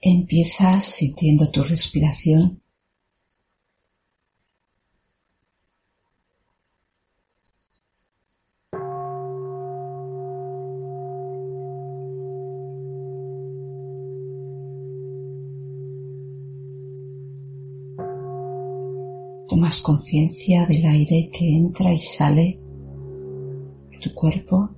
Empiezas sintiendo tu respiración. Tomas conciencia del aire que entra y sale de tu cuerpo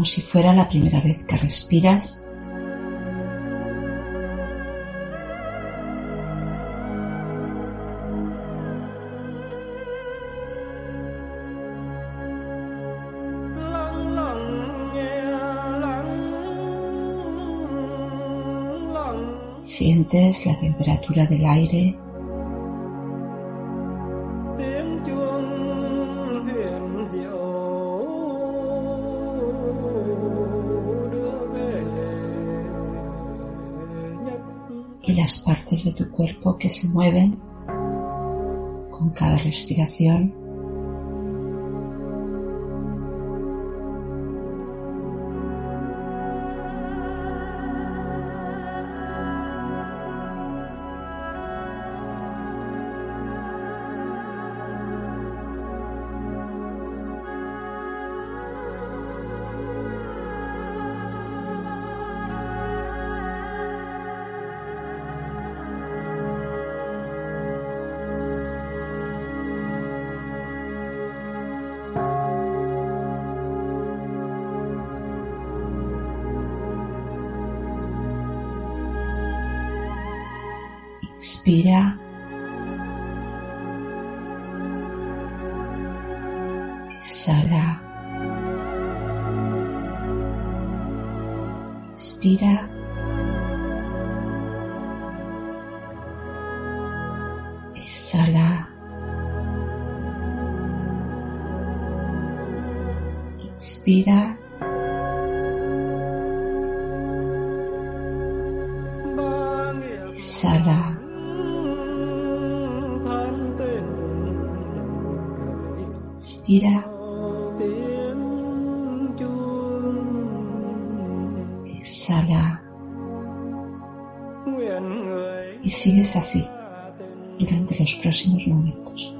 como si fuera la primera vez que respiras. Sientes la temperatura del aire de tu cuerpo que se mueven con cada respiración. Inspira. Exhala. Inspira. Exhala. Inspira. Inspira. Exhala. Y sigues así durante los próximos momentos.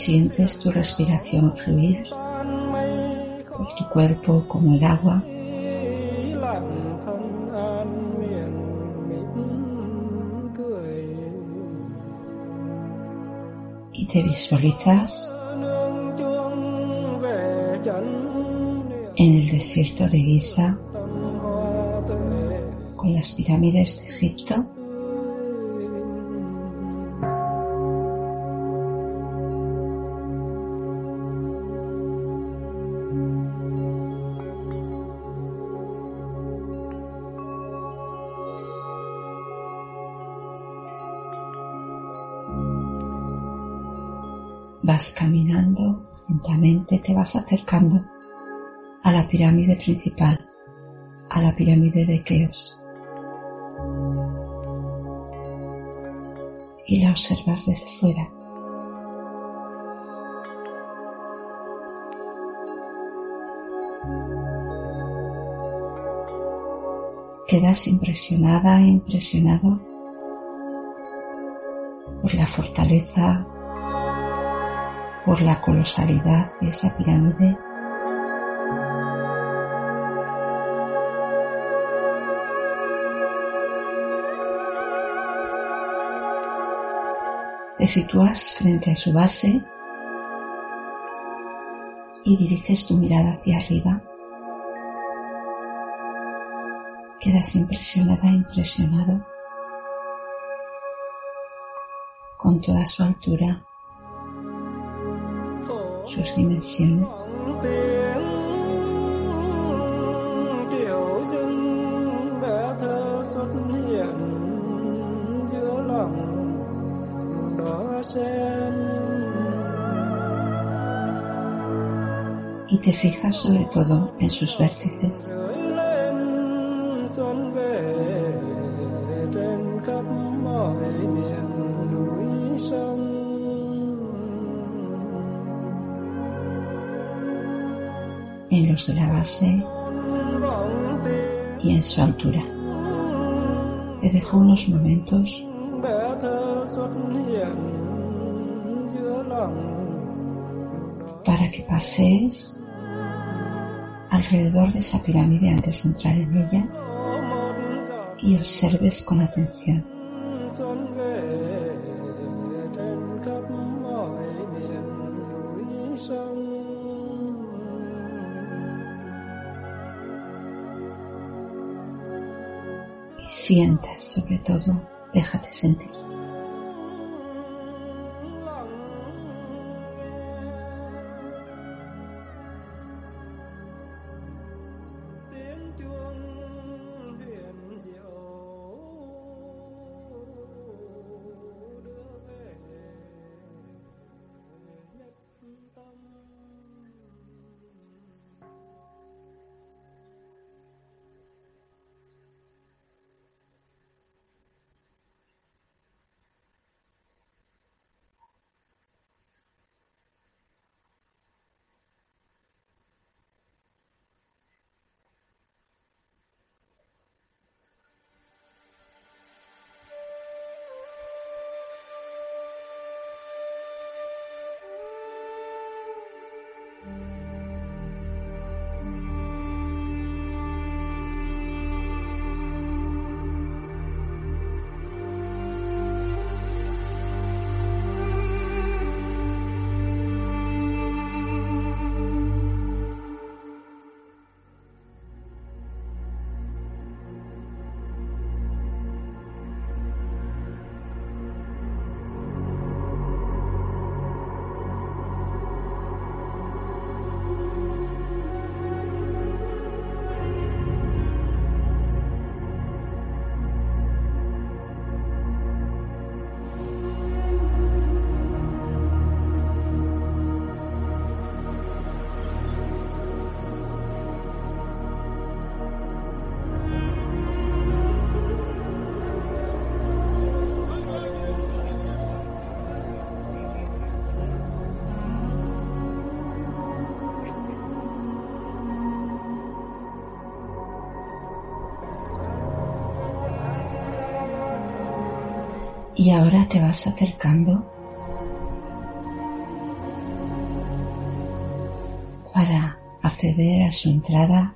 Sientes tu respiración fluir por tu cuerpo como el agua. Y te visualizas en el desierto de Giza con las pirámides de Egipto Caminando, lentamente te vas acercando a la pirámide principal, a la pirámide de Keos. Y la observas desde fuera. Quedas impresionada impresionado por la fortaleza, por la colosalidad de esa pirámide. Te sitúas frente a su base y diriges tu mirada hacia arriba. Quedas impresionada, impresionado con toda su altura, sus dimensiones. Y te fijas sobre todo en sus vértices. De la base y en su altura. Te dejo unos momentos para que pases alrededor de esa pirámide antes de entrar en ella y observes con atención. Sientas sobre todo, déjate sentir. Y ahora te vas acercando para acceder a su entrada.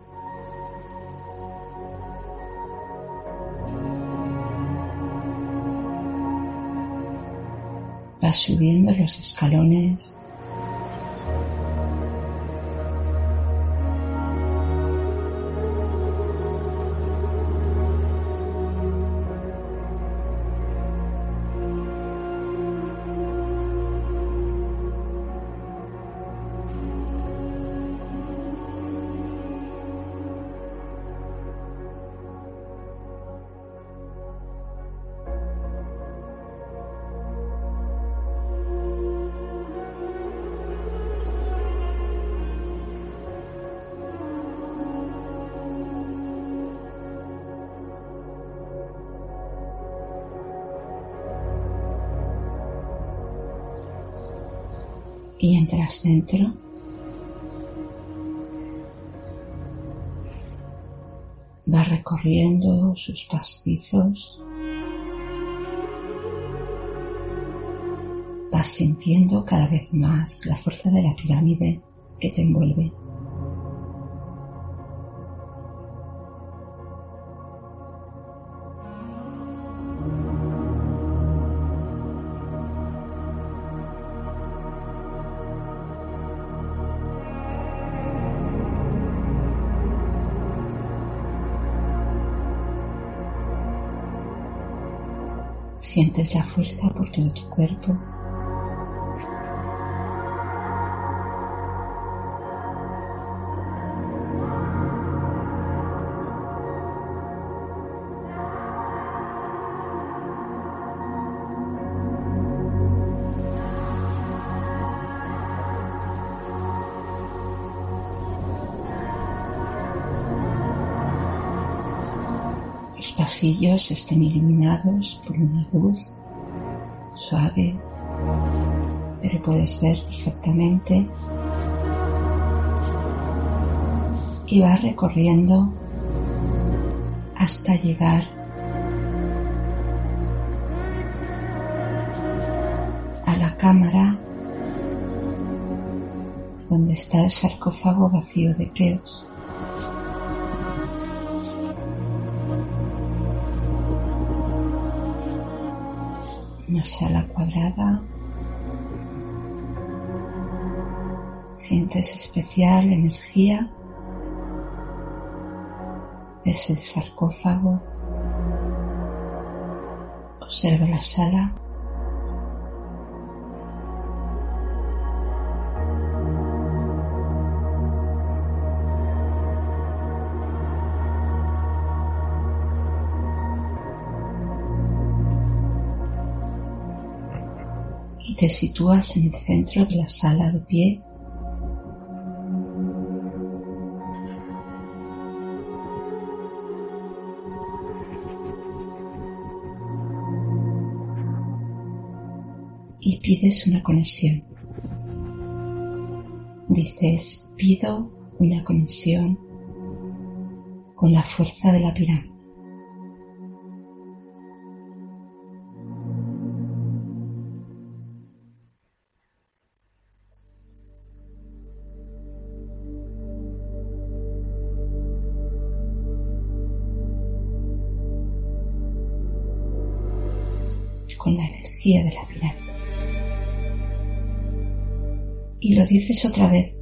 Vas subiendo los escalones entras dentro. Va recorriendo sus pasizos. Vas sintiendo cada vez más la fuerza de la pirámide que te envuelve. Sientes la fuerza por todo tu cuerpo. Pasillos estén iluminados por una luz suave, pero puedes ver perfectamente y va recorriendo hasta llegar a la cámara donde está el sarcófago vacío de Keos. Sala cuadrada. Sientes especial energía. Ves el sarcófago. Observa la sala. Y te sitúas en el centro de la sala de pie. Y pides una conexión. Dices, pido una conexión con la fuerza de la pirámide. De la pirámide. Y lo dices otra vez,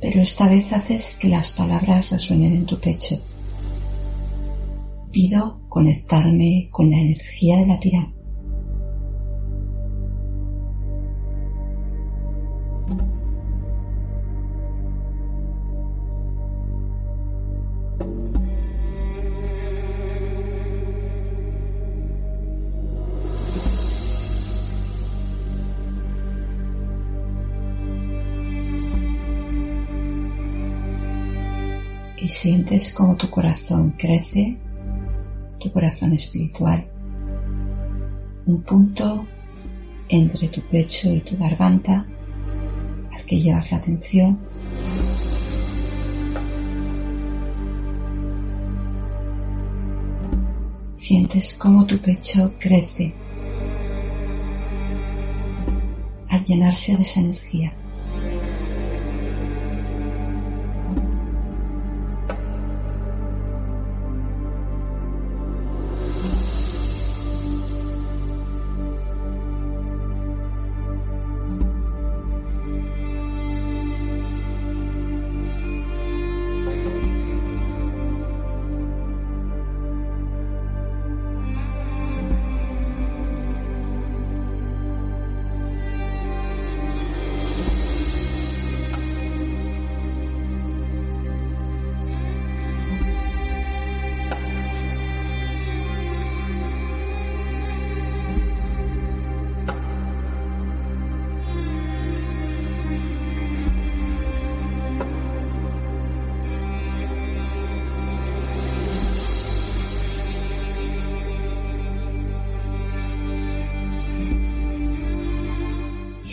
pero esta vez haces que las palabras resuenen en tu pecho. Pido conectarme con la energía de la pirámide. Sientes como tu corazón crece, tu corazón espiritual, un punto entre tu pecho y tu garganta al que llevas la atención. Sientes como tu pecho crece al llenarse de esa energía.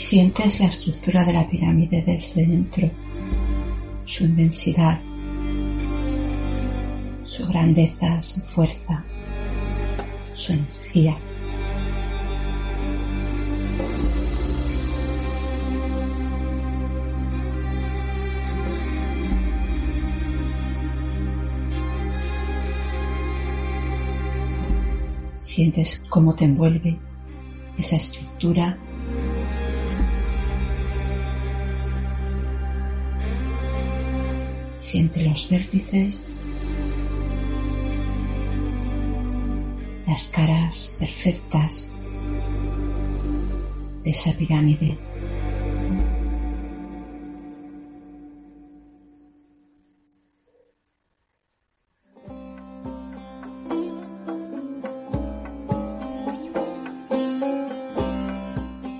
Sientes la estructura de la pirámide desde dentro, su inmensidad, su grandeza, su fuerza, su energía. Sientes cómo te envuelve esa estructura Siente los vértices, las caras perfectas de esa pirámide.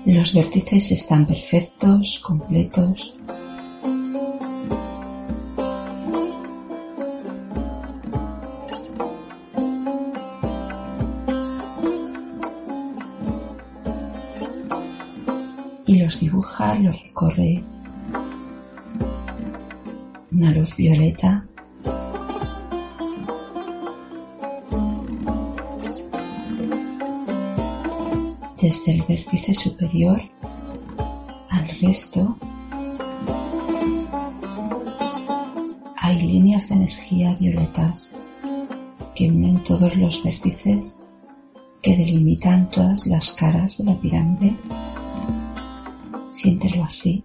Los vértices están perfectos, completos. Los recorre una luz violeta desde el vértice superior al resto hay líneas de energía violetas que unen todos los vértices que delimitan todas las caras de la pirámide. Siéntelo así.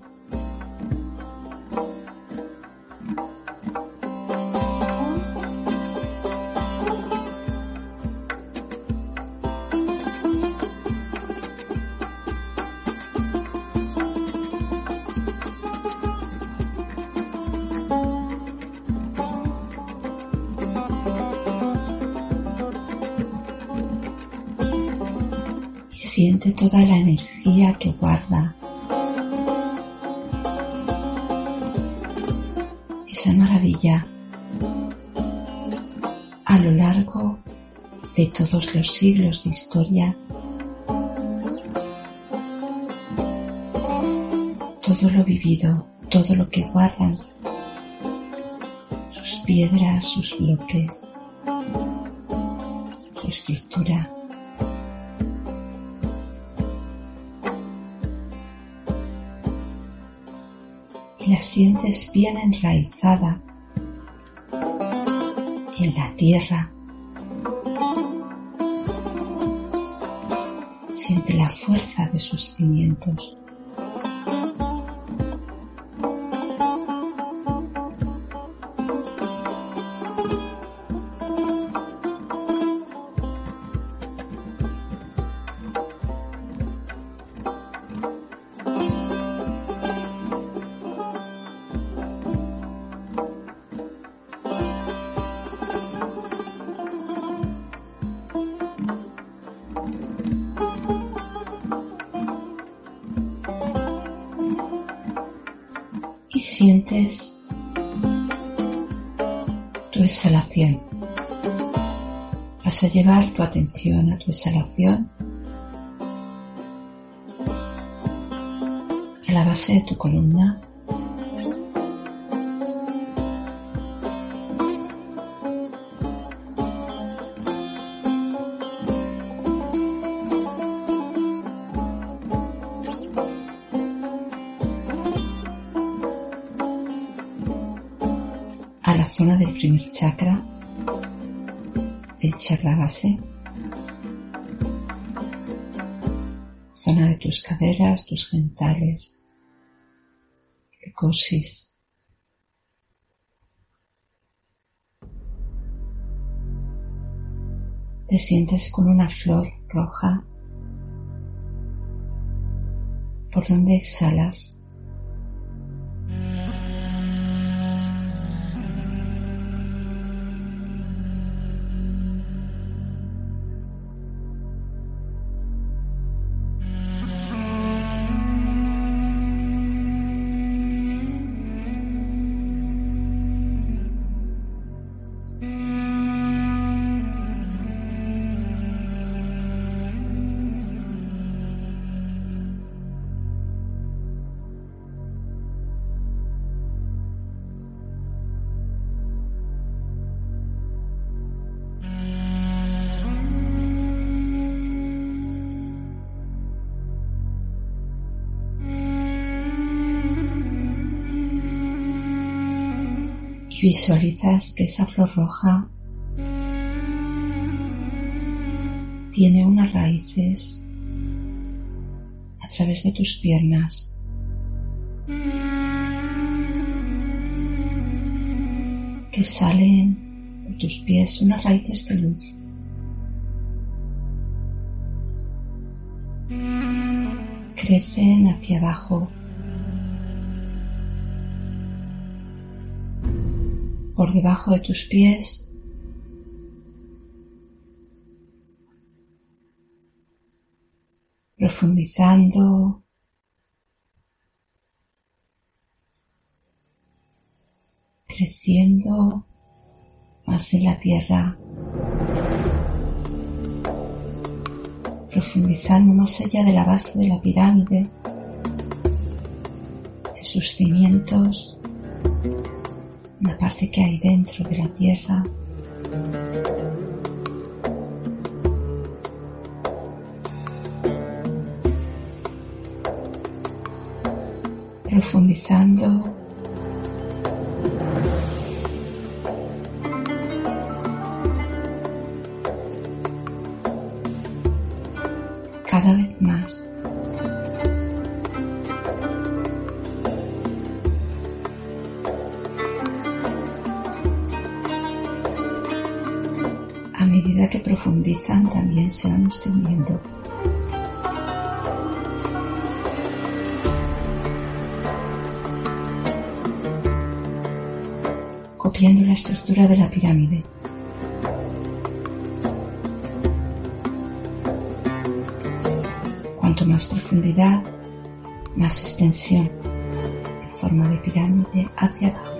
Todos los siglos de historia. Todo lo vivido, todo lo que guardan, sus piedras, sus bloques, su estructura. y la sientes bien enraizada en la tierra. Siente la fuerza de sus cimientos. Exhalación. Vas a llevar tu atención a tu exhalación a la base de tu columna. La zona del primer chakra, del chakra base, zona de tus caderas, tus genitales, coxis. Te sientes con una flor roja por donde exhalas visualizas que esa flor roja tiene unas raíces a través de tus piernas. que salen por tus pies unas raíces de luz. Crecen hacia abajo por debajo de tus pies. Profundizando. Creciendo más en la tierra. Profundizando más allá de la base de la pirámide. En sus cimientos la parte que hay dentro de la tierra. Profundizando extendiendo. Copiando la estructura de la pirámide. Cuanto más profundidad, más extensión en forma de pirámide hacia abajo.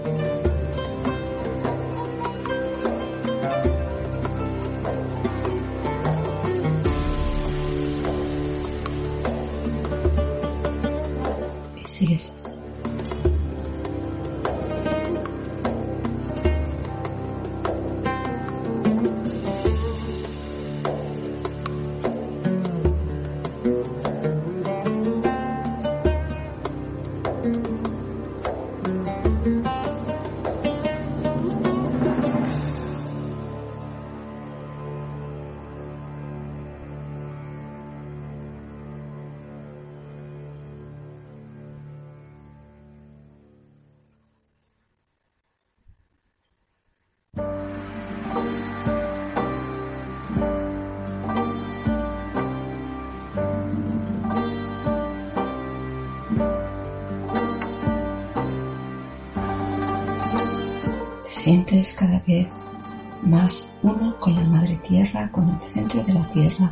Más uno con la madre tierra, con el centro de la tierra,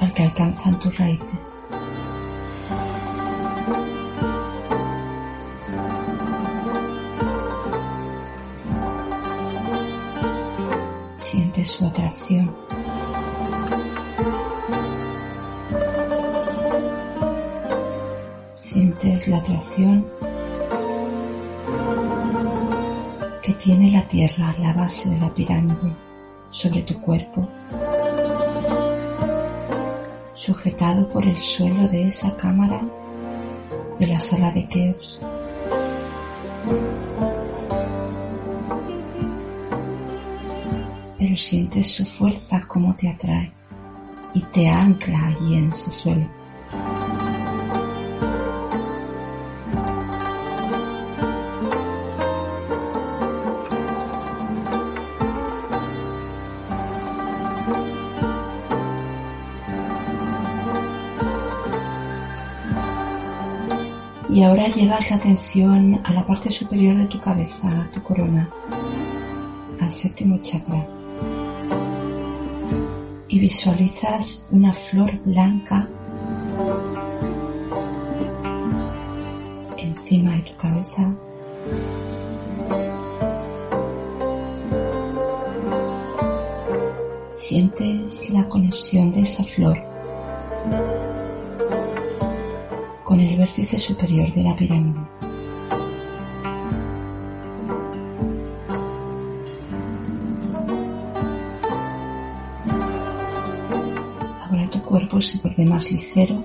al que alcanzan tus raíces. Sientes su atracción. Sientes la atracción tiene la tierra, la base de la pirámide, sobre tu cuerpo, sujetado por el suelo de esa cámara de la sala de Keos. Pero sientes su fuerza como te atrae y te ancla allí en ese suelo. Y ahora llevas la atención a la parte superior de tu cabeza, a tu corona, al séptimo chakra. Y visualizas una flor blanca encima de tu cabeza. Sientes la conexión de esa flor con el vértice superior de la pirámide. Ahora tu cuerpo se vuelve más ligero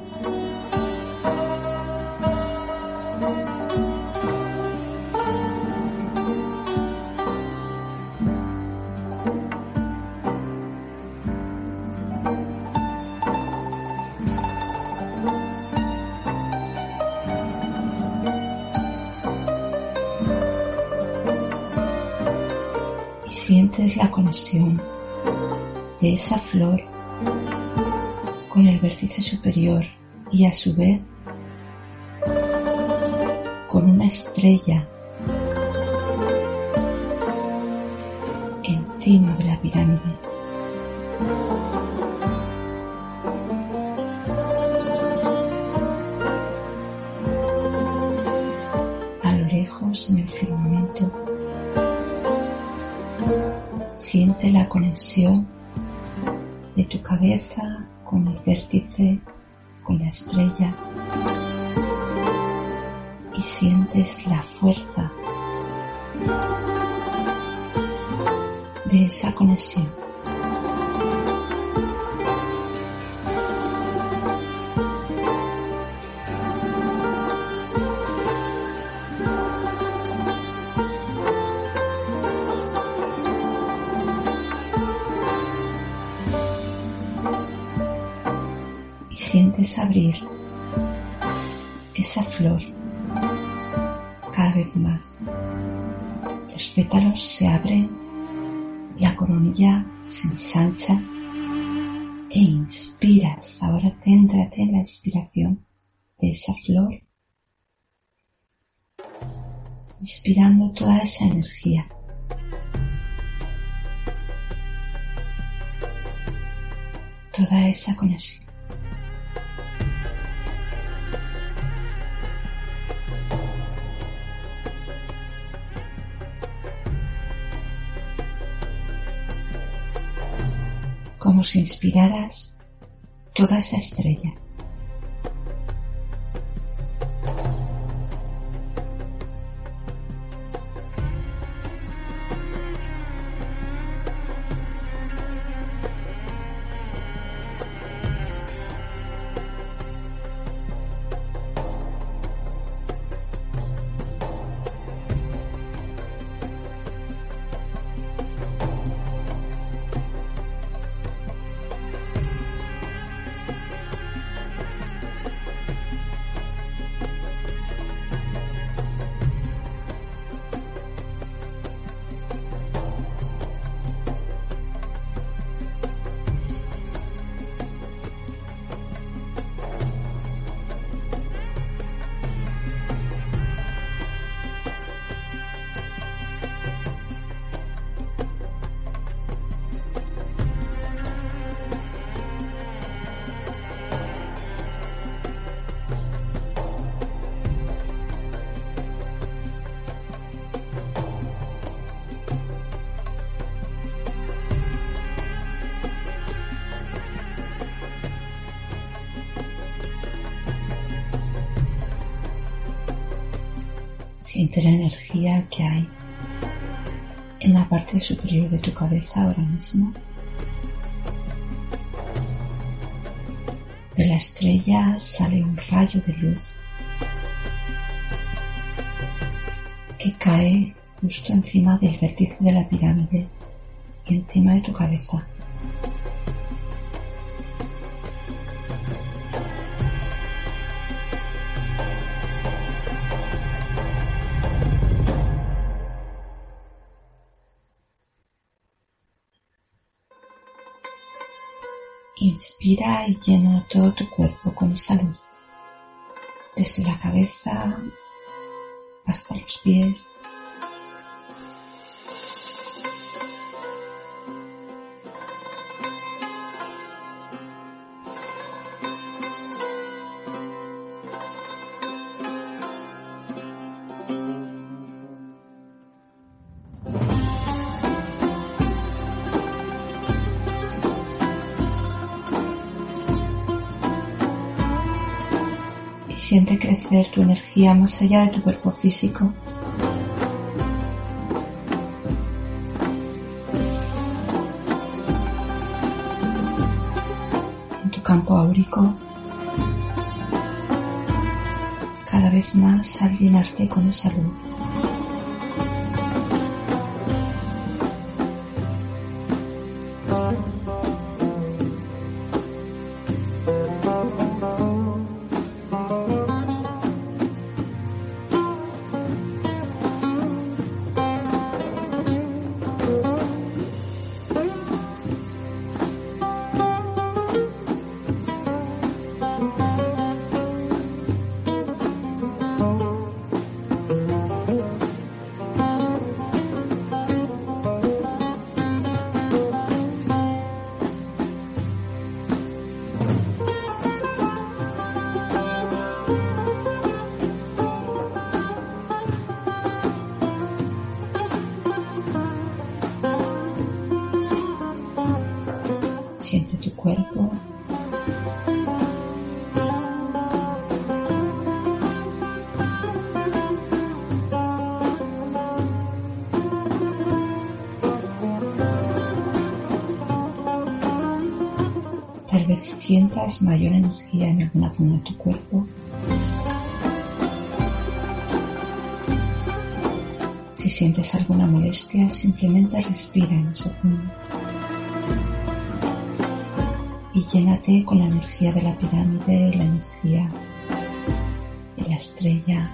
de esa flor con el vértice superior y a su vez con una estrella encima de la pirámide. Cabeza con el vértice, con la estrella y sientes la fuerza de esa conexión. Abrir esa flor cada vez más. Los pétalos se abren, la coronilla se ensancha e inspiras. Ahora céntrate en la inspiración de esa flor, inspirando toda esa energía. Toda esa conexión. Como si inspiraras toda esa estrella. Siente la energía que hay en la parte superior de tu cabeza ahora mismo. De la estrella sale un rayo de luz que cae justo encima del vértice de la pirámide y encima de tu cabeza. Y llena todo tu cuerpo con esa luz, desde la cabeza hasta los pies. Crecer tu energía más allá de tu cuerpo físico. En tu campo áurico, cada vez más al llenarte con esa luz. Sientas mayor energía en alguna zona de tu cuerpo. Si sientes alguna molestia, simplemente respira en esa zona. Y llénate con la energía de la pirámide, la energía de la estrella,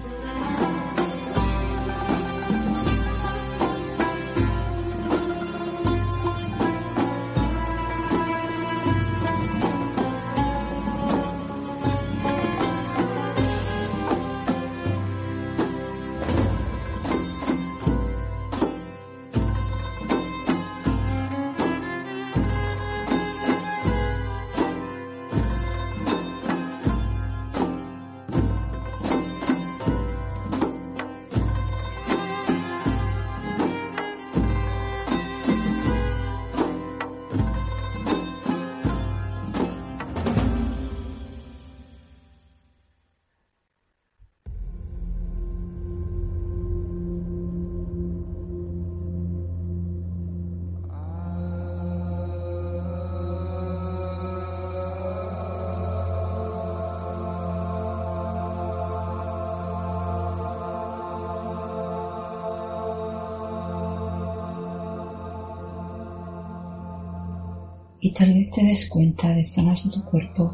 y tal vez te des cuenta de zonas de tu cuerpo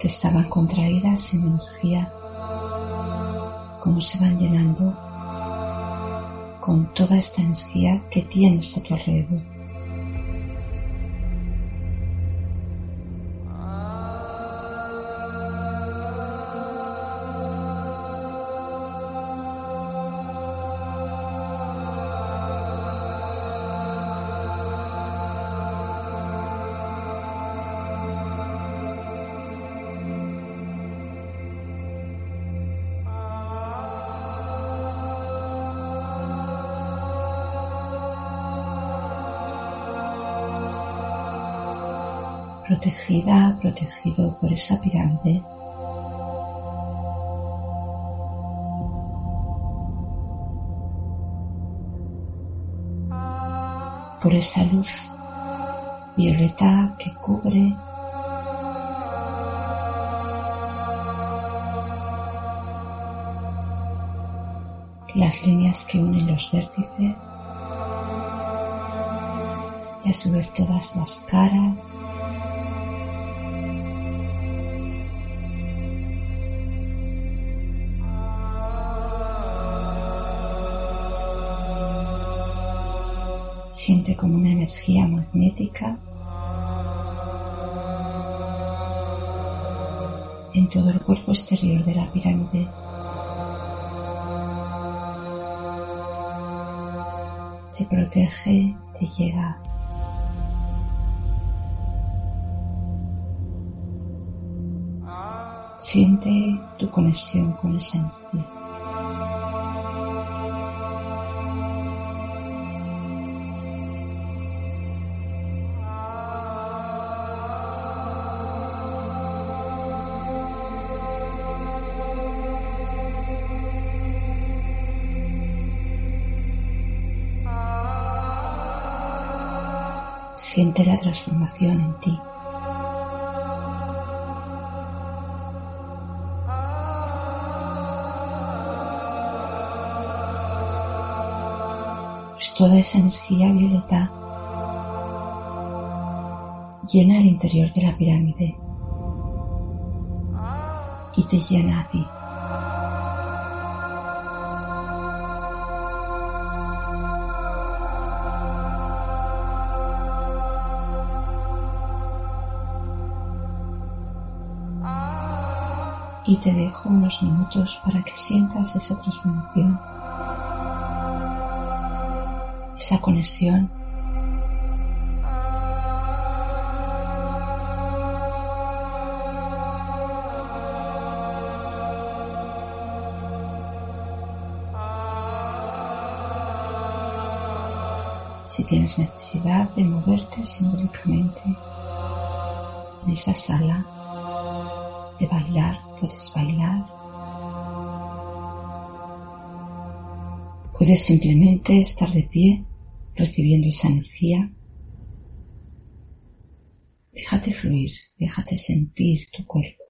que estaban contraídas sin energía, cómo se van llenando con toda esta energía que tienes a tu alrededor. Protegida, protegido por esa pirámide. por esa luz violeta que cubre las líneas que unen los vértices y a su vez todas las caras Siente como una energía magnética en todo el cuerpo exterior de la pirámide. Te protege, te llega. Siente tu conexión con esa energía. Siente la transformación en ti. Pues toda esa energía violeta llena el interior de la pirámide y te llena a ti. Y te dejo unos minutos para que sientas esa transformación, esa conexión. Si tienes necesidad de moverte simbólicamente en esa sala, de bailar, puedes bailar. Puedes simplemente estar de pie recibiendo esa energía. Déjate fluir, déjate sentir tu cuerpo.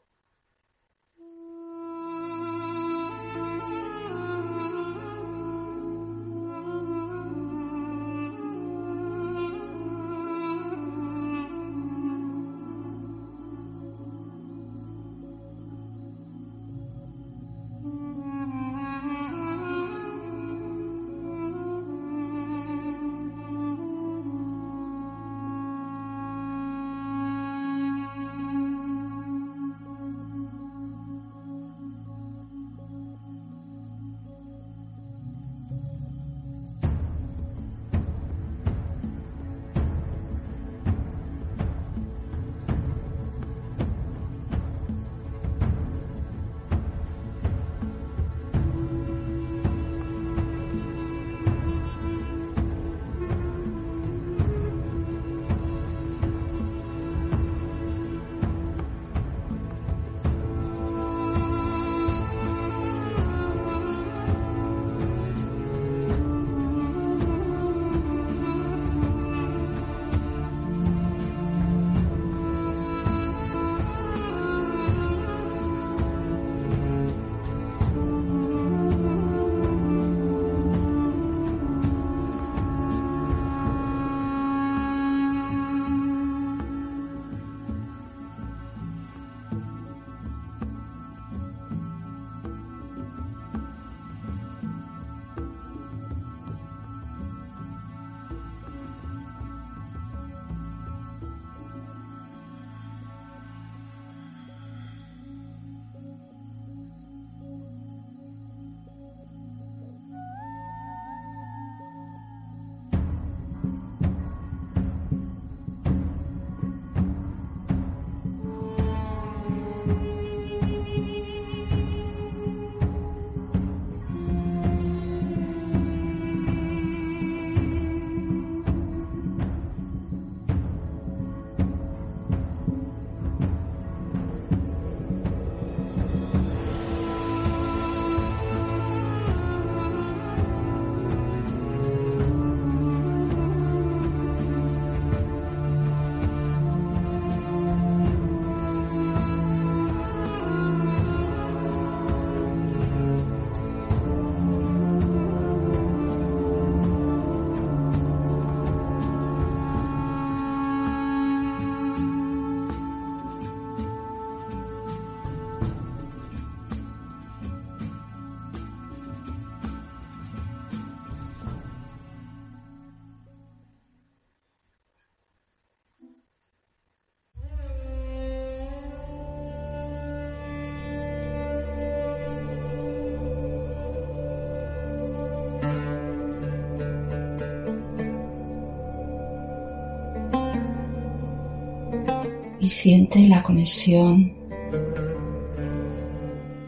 Y siente la conexión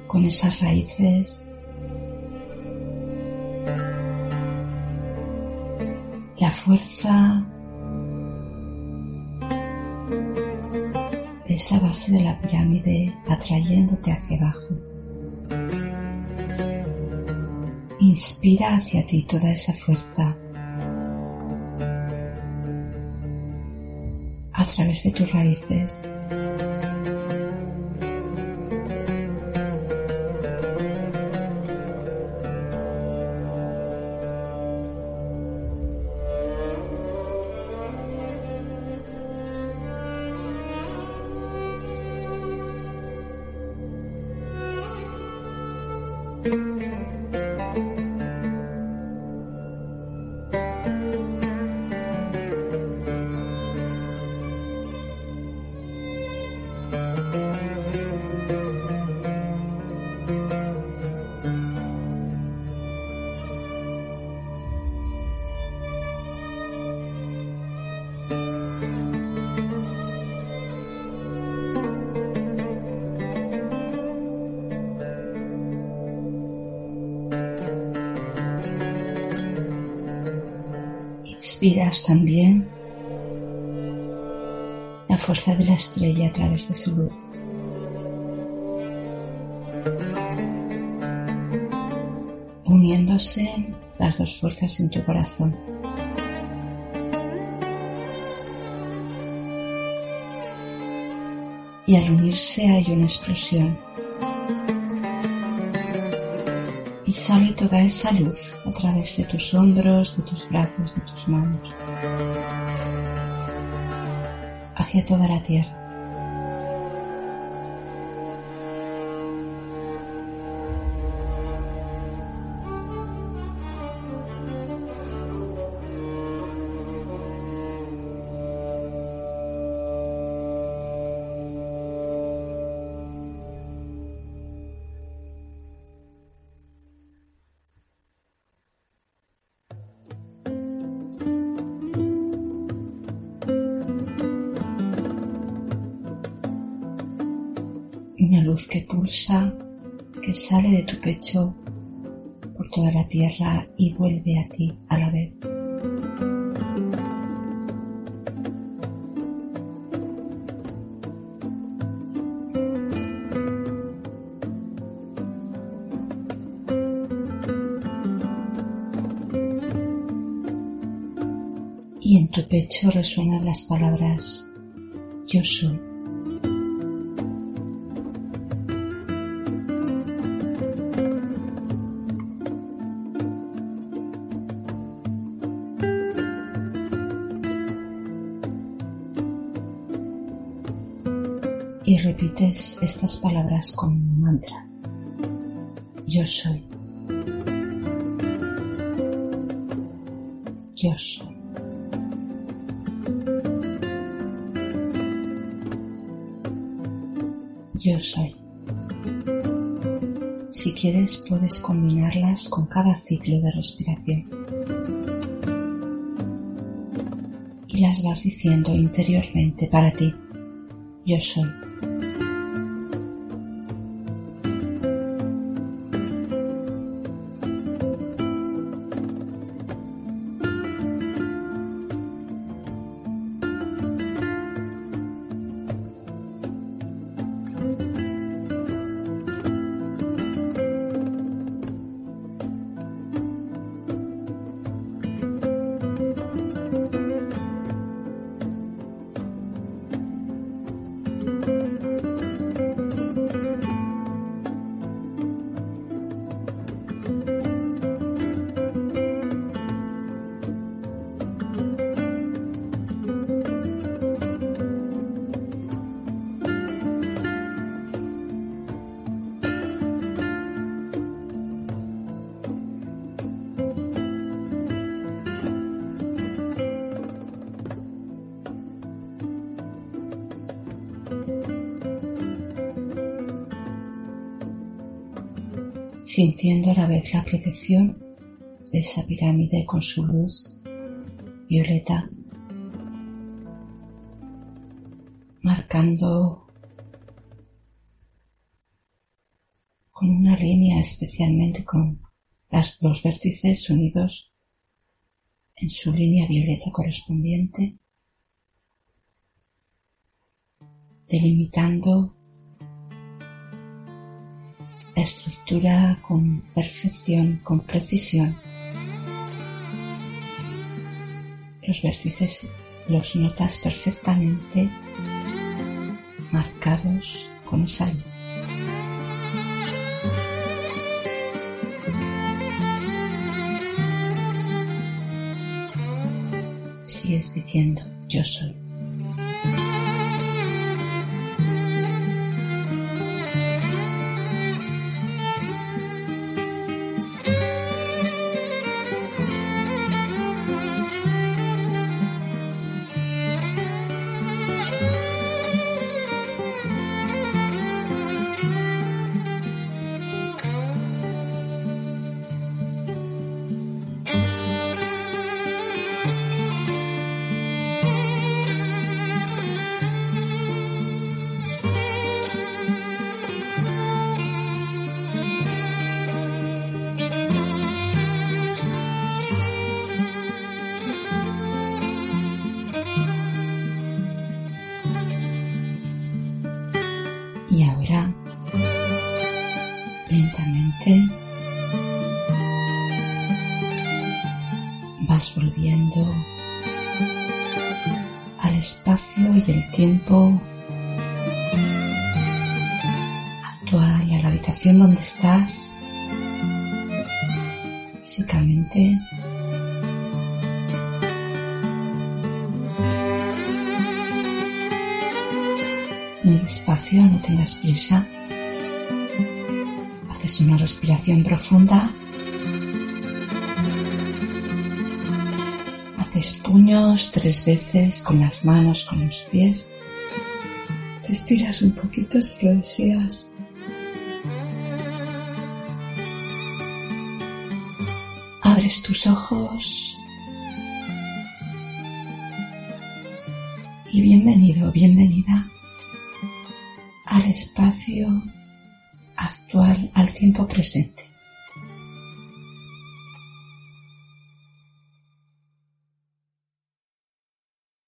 con esas raíces, la fuerza de esa base de la pirámide atrayéndote hacia abajo. Inspira hacia ti toda esa fuerza a través de tus raíces. También la fuerza de la estrella a través de su luz. Uniéndose las dos fuerzas en tu corazón. Y al unirse hay una explosión. Y sale toda esa luz a través de tus hombros, de tus brazos, de tus manos hacia toda la tierra. Que sale de tu pecho por toda la tierra y vuelve a ti a la vez. Y en tu pecho resuenan las palabras yo soy. Y repites estas palabras como un mantra. Yo soy. Yo soy. Yo soy. Si quieres puedes combinarlas con cada ciclo de respiración. Y las vas diciendo interiormente para ti. Yo soy. Sintiendo a la vez la protección de esa pirámide con su luz violeta, marcando con una línea especialmente con las, dos vértices unidos en su línea violeta correspondiente, delimitando estructura con perfección, con precisión. Los vértices los notas perfectamente marcados con esa luz. Sigues diciendo yo soy. Tiempo actual, a la habitación donde estás, físicamente. Muy despacio, no tengas prisa. Haces una respiración profunda. Tres veces con las manos, con los pies. Te estiras un poquito si lo deseas. Abres tus ojos. Y bienvenido, bienvenida al espacio actual, al tiempo presente.